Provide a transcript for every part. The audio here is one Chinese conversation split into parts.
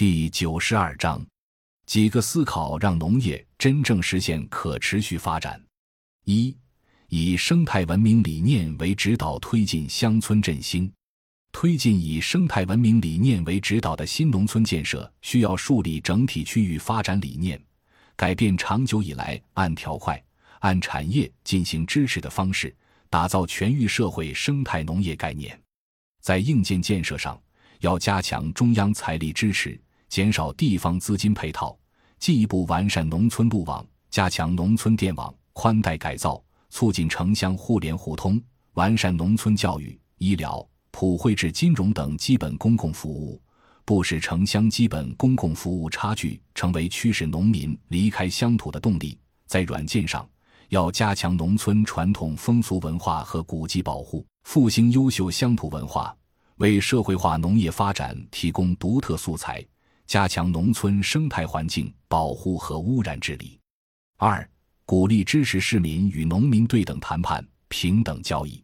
第九十二章，几个思考让农业真正实现可持续发展。一，以生态文明理念为指导，推进乡村振兴。推进以生态文明理念为指导的新农村建设，需要树立整体区域发展理念，改变长久以来按条块、按产业进行支持的方式，打造全域社会生态农业概念。在硬件建设上，要加强中央财力支持，减少地方资金配套，进一步完善农村路网，加强农村电网、宽带改造，促进城乡互联互通，完善农村教育、医疗。普惠制金融等基本公共服务，不使城乡基本公共服务差距成为驱使农民离开乡土的动力。在软件上，要加强农村传统风俗文化和古迹保护，复兴优秀乡土文化，为社会化农业发展提供独特素材，加强农村生态环境保护和污染治理。二、鼓励支持市民与农民对等谈判、平等交易。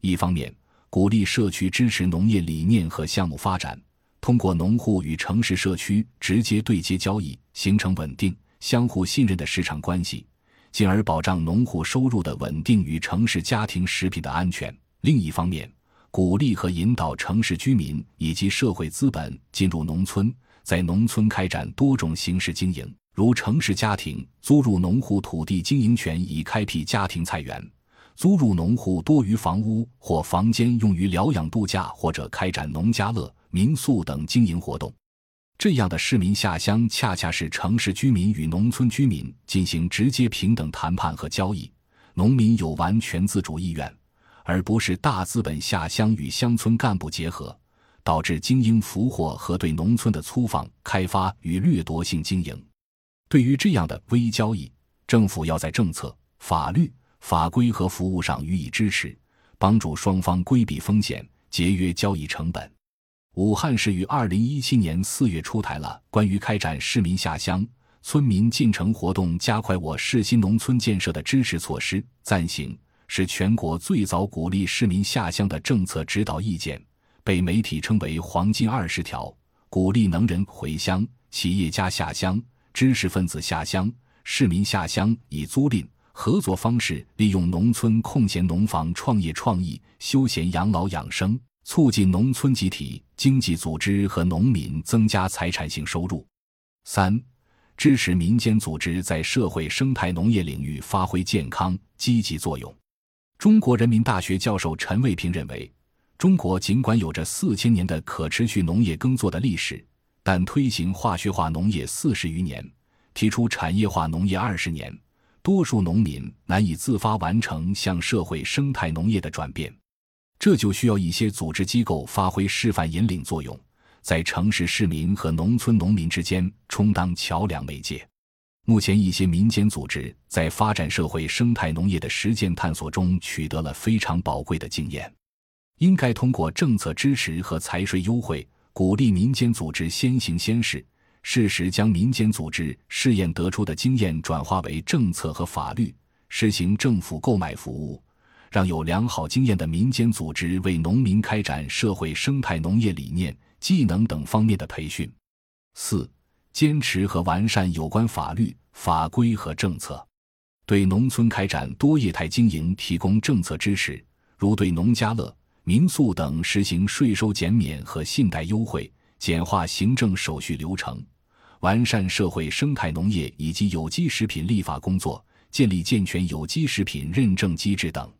一方面，鼓励社区支持农业理念和项目发展，通过农户与城市社区直接对接交易，形成稳定、相互信任的市场关系，进而保障农户收入的稳定与城市家庭食品的安全。另一方面，鼓励和引导城市居民以及社会资本进入农村，在农村开展多种形式经营，如城市家庭租入农户土地经营权，以开辟家庭菜园。租入农户多余房屋或房间用于疗养度假，或者开展农家乐、民宿等经营活动，这样的市民下乡，恰恰是城市居民与农村居民进行直接平等谈判和交易，农民有完全自主意愿，而不是大资本下乡与乡村干部结合，导致精英俘获和对农村的粗放开发与掠夺性经营。对于这样的微交易，政府要在政策、法律。法规和服务上予以支持，帮助双方规避风险，节约交易成本。武汉市于二零一七年四月出台了关于开展市民下乡、村民进城活动，加快我市新农村建设的支持措施暂行，是全国最早鼓励市民下乡的政策指导意见，被媒体称为“黄金二十条”，鼓励能人回乡、企业家下乡、知识分子下乡、市民下乡，以租赁。合作方式，利用农村空闲农房创业创意、休闲养老养生，促进农村集体经济组织和农民增加财产性收入。三、支持民间组织在社会生态农业领域发挥健康积极作用。中国人民大学教授陈卫平认为，中国尽管有着四千年的可持续农业耕作的历史，但推行化学化农业四十余年，提出产业化农业二十年。多数农民难以自发完成向社会生态农业的转变，这就需要一些组织机构发挥示范引领作用，在城市市民和农村农民之间充当桥梁媒介。目前，一些民间组织在发展社会生态农业的实践探索中取得了非常宝贵的经验，应该通过政策支持和财税优惠，鼓励民间组织先行先试。适时将民间组织试验得出的经验转化为政策和法律，实行政府购买服务，让有良好经验的民间组织为农民开展社会生态农业理念、技能等方面的培训。四、坚持和完善有关法律法规和政策，对农村开展多业态经营提供政策支持，如对农家乐、民宿等实行税收减免和信贷优惠，简化行政手续流程。完善社会生态农业以及有机食品立法工作，建立健全有机食品认证机制等。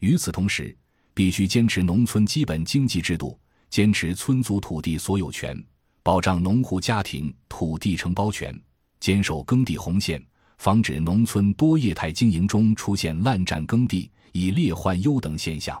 与此同时，必须坚持农村基本经济制度，坚持村族土地所有权，保障农户家庭土地承包权，坚守耕地红线，防止农村多业态经营中出现滥占耕地、以劣换优等现象。